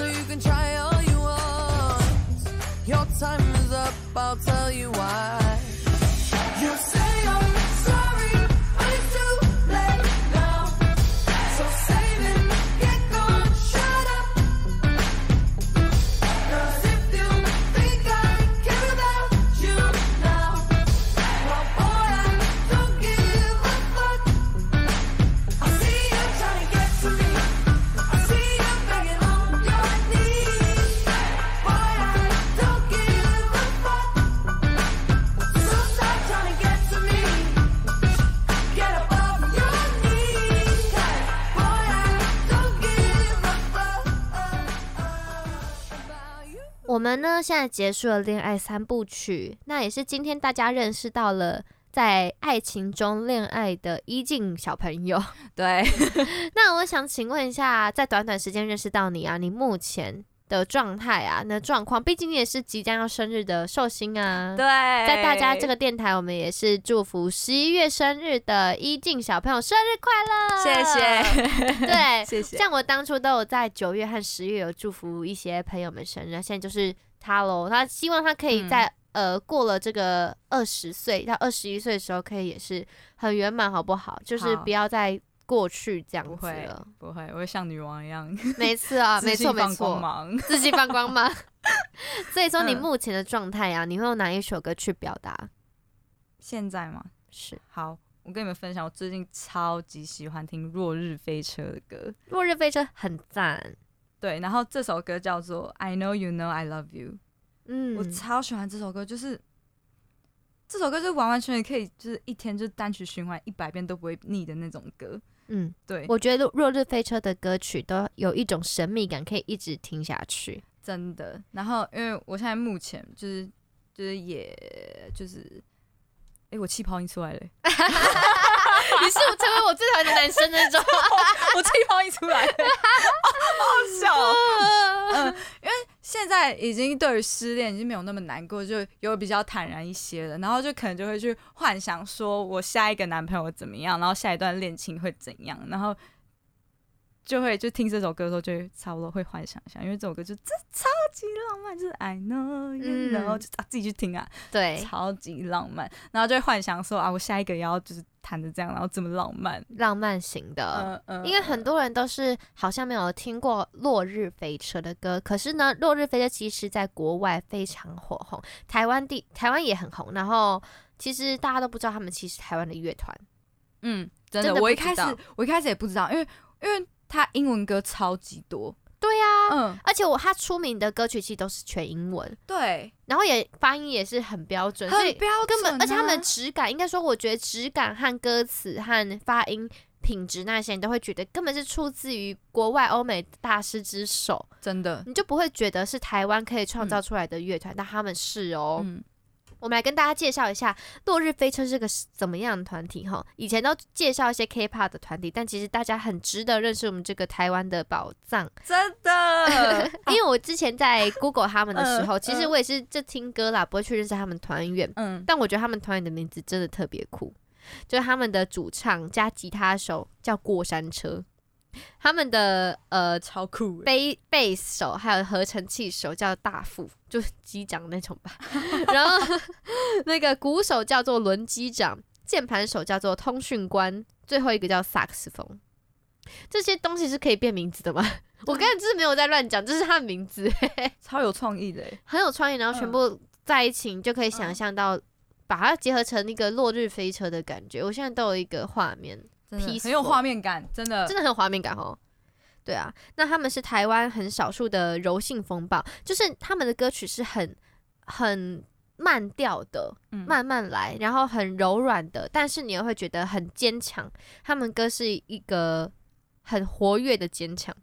So you can try all you want. Your time is up. I'll tell you why. You say 们呢，现在结束了恋爱三部曲，那也是今天大家认识到了在爱情中恋爱的依静小朋友。对，那我想请问一下，在短短时间认识到你啊，你目前的状态啊，那状况，毕竟你也是即将要生日的寿星啊。对，在大家这个电台，我们也是祝福十一月生日的一静小朋友生日快乐，谢谢，对，谢谢。像我当初都有在九月和十月有祝福一些朋友们生日，现在就是他喽。他希望他可以在、嗯、呃过了这个二十岁到二十一岁的时候，可以也是很圆满，好不好？就是不要再过去这样子了。不会，我会像女王一样。没错啊，没错没错，自己放光芒。所以说，你目前的状态啊，你会用哪一首歌去表达？现在吗？是。好，我跟你们分享，我最近超级喜欢听《落日飞车》的歌，《落日飞车》很赞。对，然后这首歌叫做《I Know You Know I Love You》。嗯，我超喜欢这首歌，就是这首歌就完完全全可以，就是一天就单曲循环一百遍都不会腻的那种歌。嗯，对，我觉得《落日飞车》的歌曲都有一种神秘感，可以一直听下去，真的。然后，因为我现在目前就是就是也就是，哎，我气泡音出来了。你是我成为我最讨厌的男生那种，我气泡一出来，好好笑哦。嗯，现在已经对于失恋已经没有那么难过，就有比较坦然一些了。然后就可能就会去幻想，说我下一个男朋友怎么样，然后下一段恋情会怎样，然后。就会就听这首歌的时候，就会差不多会幻想一下，因为这首歌就这超级浪漫，就是 I know you know，然后就啊自己去听啊，对，超级浪漫，然后就会幻想说啊，我下一个也要就是弹的这样，然后这么浪漫，浪漫型的，嗯嗯，因为很多人都是好像没有听过《落日飞车》的歌，可是呢，《落日飞车》其实在国外非常火红，台湾地台湾也很红，然后其实大家都不知道他们其实台湾的乐团，嗯，真的，真的我一开始我一开始也不知道，因为因为。他英文歌超级多，对呀、啊，嗯，而且我他出名的歌曲其实都是全英文，对，然后也发音也是很标准，很标准、啊，根本而且他们的质感，应该说，我觉得质感和歌词和发音品质那些，你都会觉得根本是出自于国外欧美大师之手，真的，你就不会觉得是台湾可以创造出来的乐团，嗯、但他们是哦。嗯我们来跟大家介绍一下《落日飞车》是个怎么样的团体哈。以前都介绍一些 K-pop 的团体，但其实大家很值得认识我们这个台湾的宝藏。真的，因为我之前在 Google 他们的时候，其实我也是就听歌啦，不会去认识他们团员。嗯，但我觉得他们团员的名字真的特别酷，就是他们的主唱加吉他手叫过山车。他们的呃超酷，贝贝斯手还有合成器手叫大副，就是机长那种吧。然后那个鼓手叫做轮机长，键盘手叫做通讯官，最后一个叫萨克斯风。这些东西是可以变名字的吗？我刚才真是没有在乱讲，这是他的名字，超有创意的，很有创意。然后全部在一起，你就可以想象到把它结合成一个落日飞车的感觉。我现在都有一个画面。很有画面感，真的，真的很有画面感哦。对啊，那他们是台湾很少数的柔性风暴，就是他们的歌曲是很很慢调的，嗯，慢慢来，然后很柔软的，但是你又会觉得很坚强。他们歌是一个很活跃的坚强。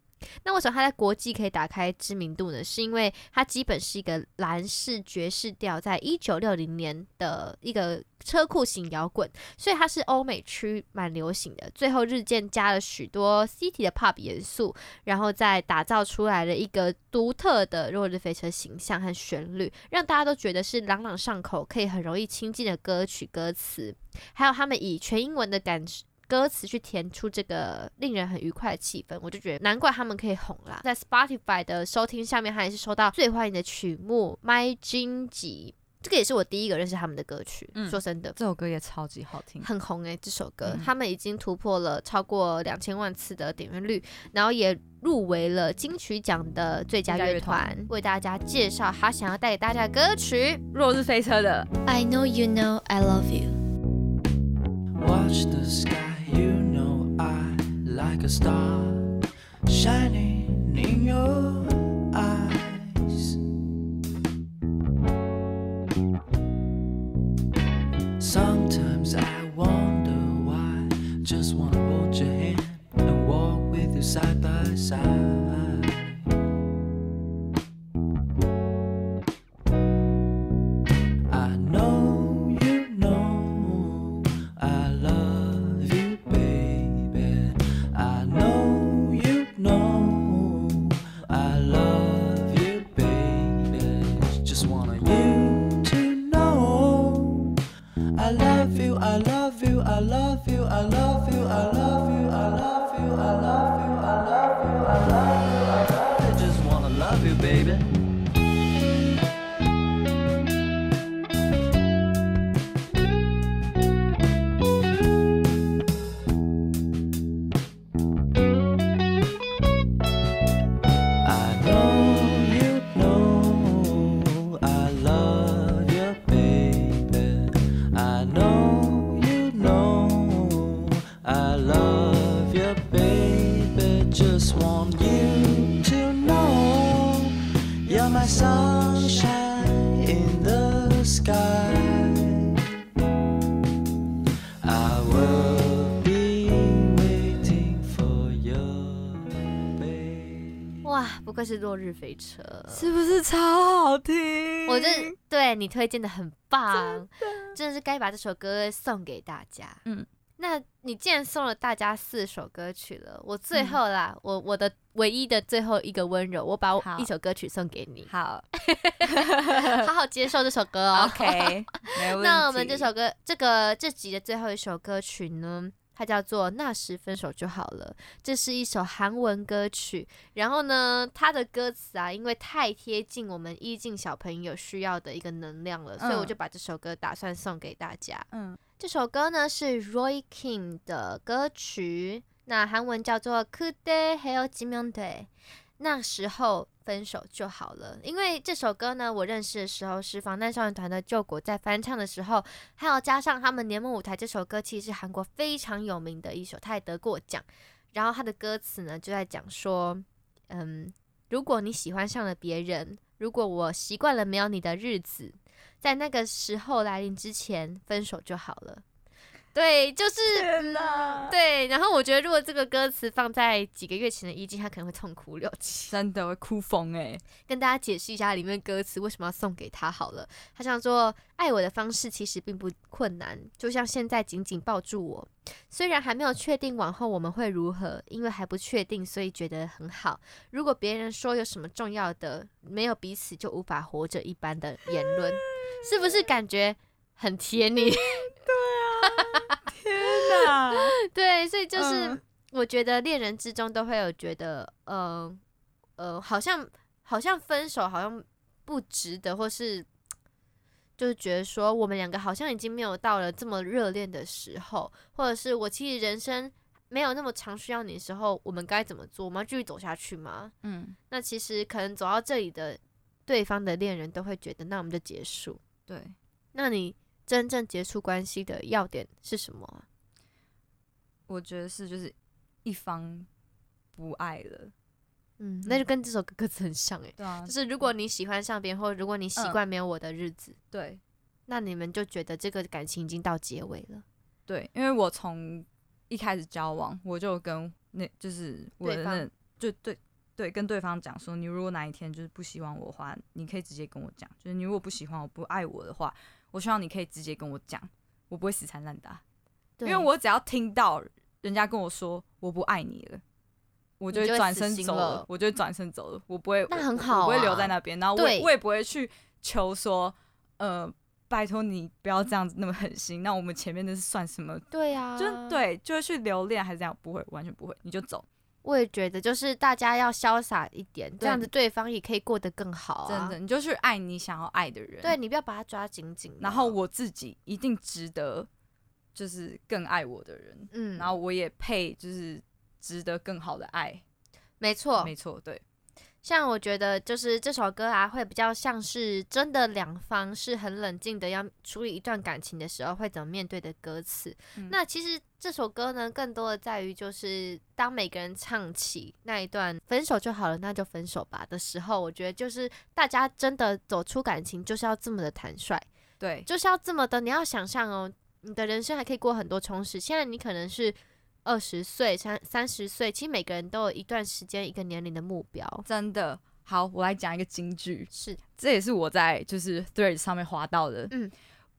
那为什么他在国际可以打开知名度呢？是因为他基本是一个蓝式爵士调，在一九六零年的一个车库型摇滚，所以它是欧美区蛮流行的。最后日渐加了许多 City 的 Pop 元素，然后再打造出来了一个独特的落日飞车形象和旋律，让大家都觉得是朗朗上口，可以很容易亲近的歌曲歌词，还有他们以全英文的感歌词去填出这个令人很愉快的气氛，我就觉得难怪他们可以红啦。在 Spotify 的收听下面，他也是收到最欢迎的曲目《My 荆棘》。这个也是我第一个认识他们的歌曲。嗯、说真的，这首歌也超级好听，很红诶、欸。这首歌、嗯、他们已经突破了超过两千万次的点阅率，然后也入围了金曲奖的最佳乐团。为大家介绍他想要带给大家的歌曲《落日飞车》的《I Know You Know I Love You》。Watch the sky, you know I like a star shining in your eyes. Sometimes I wonder why. Just wanna hold your hand and walk with you side by side. 是落日飞车，是不是超好听？我这对你推荐的很棒，真的，是该把这首歌送给大家。嗯，那你既然送了大家四首歌曲了，我最后啦，嗯、我我的唯一的最后一个温柔，我把我一首歌曲送给你，好，好好接受这首歌哦。OK。那我们这首歌，这个这集的最后一首歌曲呢？它叫做《那时分手就好了》，这是一首韩文歌曲。然后呢，它的歌词啊，因为太贴近我们一静小朋友需要的一个能量了，所以我就把这首歌打算送给大家。嗯，这首歌呢是 Roy Kim 的歌曲，那韩文叫做《그대헤어지면돼》。 那时候分手就好了，因为这首歌呢，我认识的时候是防弹少年团的柾国在翻唱的时候，还有加上他们年末舞台这首歌，其实是韩国非常有名的一首，他也得过奖。然后他的歌词呢，就在讲说，嗯，如果你喜欢上了别人，如果我习惯了没有你的日子，在那个时候来临之前，分手就好了。对，就是，哪对。然后我觉得，如果这个歌词放在几个月前的一静，他可能会痛哭流涕，真的会哭疯哎。跟大家解释一下里面歌词为什么要送给他好了。他想说，爱我的方式其实并不困难，就像现在紧紧抱住我。虽然还没有确定往后我们会如何，因为还不确定，所以觉得很好。如果别人说有什么重要的，没有彼此就无法活着一般的言论，是不是感觉很贴你？对啊天哪！对，所以就是我觉得恋人之中都会有觉得，呃呃，好像好像分手好像不值得，或是就是觉得说我们两个好像已经没有到了这么热恋的时候，或者是我其实人生没有那么长需要你的时候，我们该怎么做？我们要继续走下去吗？嗯，那其实可能走到这里的对方的恋人都会觉得，那我们就结束。对，那你。真正结束关系的要点是什么啊？我觉得是就是一方不爱了，嗯，那就跟这首歌歌词很像诶。对啊，就是如果你喜欢上别人，或如果你习惯没有我的日子，对，那你们就觉得这个感情已经到结尾了。对，因为我从一开始交往，我就跟那就是我的那就对对跟对方讲说，你如果哪一天就是不喜欢我的话，你可以直接跟我讲，就是你如果不喜欢我不爱我的话。我希望你可以直接跟我讲，我不会死缠烂打，因为我只要听到人家跟我说我不爱你了，我就会转身走了，了我就转身走了，我不会，那很好、啊，我不会留在那边，然后我也我也不会去求说，呃，拜托你不要这样子那么狠心，那我们前面的是算什么？对啊，就对，就会去留恋还是这样，不会，完全不会，你就走，我也觉得，就是大家要潇洒一点，这样子对方也可以过得更好啊。真的，你就去爱你想要爱的人。对，你不要把他抓紧紧。然后我自己一定值得，就是更爱我的人。嗯，然后我也配，就是值得更好的爱。没错，没错，对。像我觉得，就是这首歌啊，会比较像是真的两方是很冷静的，要处理一段感情的时候会怎么面对的歌词。嗯、那其实这首歌呢，更多的在于就是当每个人唱起那一段“分手就好了，那就分手吧”的时候，我觉得就是大家真的走出感情就是要这么的坦率，对，就是要这么的。你要想象哦，你的人生还可以过很多充实。现在你可能是。二十岁、三三十岁，其实每个人都有一段时间、一个年龄的目标。真的好，我来讲一个金句，是，这也是我在就是 Threads 上面滑到的。嗯，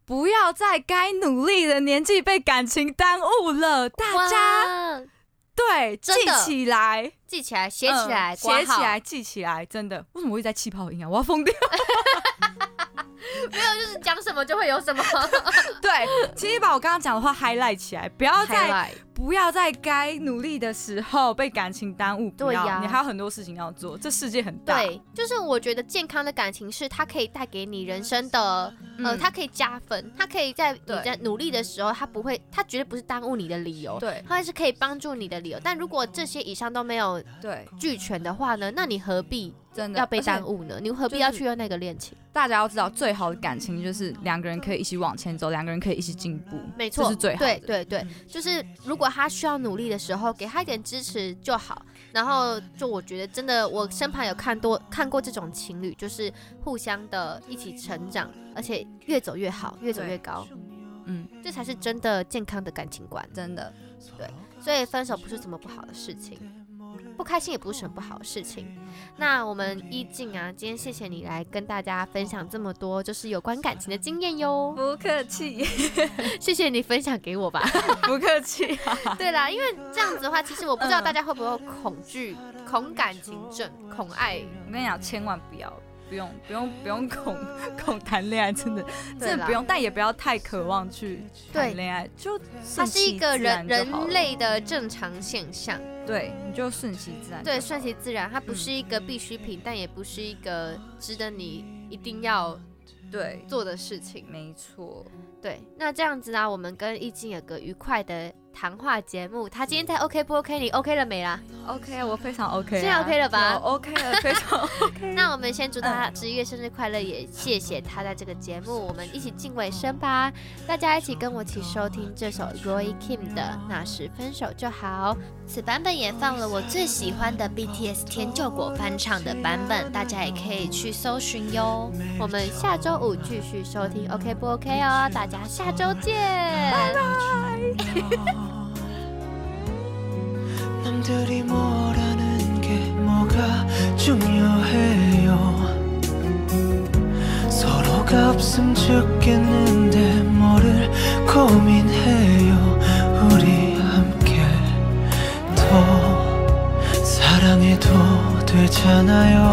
不要在该努力的年纪被感情耽误了，大家对记起来，记起来，写起来，写、嗯、起来，记起来，真的。为什么会在气泡音啊？我要疯掉。没有，就是讲什么就会有什么。对，其实把我刚刚讲的话 highlight 起来，不要再不要在该努力的时候被感情耽误。对呀，你还有很多事情要做，这世界很大。对，就是我觉得健康的感情是它可以带给你人生的，嗯、呃，它可以加分，它可以在你在努力的时候，它不会，它绝对不是耽误你的理由。对，它是可以帮助你的理由。但如果这些以上都没有对俱全的话呢，那你何必？真的要被耽误呢？你何必要去用那个恋情？大家要知道，最好的感情就是两个人可以一起往前走，两个人可以一起进步，没错，这是最好的。对对对，就是如果他需要努力的时候，给他一点支持就好。然后就我觉得，真的，我身旁有看多看过这种情侣，就是互相的一起成长，而且越走越好，越走越高。嗯，这才是真的健康的感情观，真的。对，所以分手不是什么不好的事情。不开心也不是什么不好的事情。那我们依静啊，今天谢谢你来跟大家分享这么多，就是有关感情的经验哟。不客气，谢谢你分享给我吧。不客气。对啦，因为这样子的话，其实我不知道大家会不会恐惧、恐感情症、恐爱。我跟你讲，千万不要。不用不用不用恐恐谈恋爱，真的真的不用，但也不要太渴望去谈恋爱，就它是一个人人类的正常现象，对，你就顺其自然，对，顺其自然，它不是一个必需品，嗯，但也不是一个值得你一定要对。做的事情，没错，对，那这样子呢，我们跟易静有个愉快的。谈话节目，他今天在 OK 不 OK？你 OK 了没啦？OK，我非常 OK，啊。现在 OK 了吧？OK 了，非常 OK。那我们先祝他十一月生日快乐，也谢谢他在这个节目，我们一起敬尾声吧。大家一起跟我一起收听这首 Roy Kim 的《那时分手就好》。此版本也放了我最喜欢的 BTS 田柾国翻唱的版本，大家也可以去搜寻哟。我们下周五继续收听 OK 不 OK 哦？大 家下周见，拜拜。 남들이 뭐라는 게 뭐가 중요해요 서로가 없음 죽겠는데 뭐를 고민해요 우리 함께 더 사랑해도 되잖아요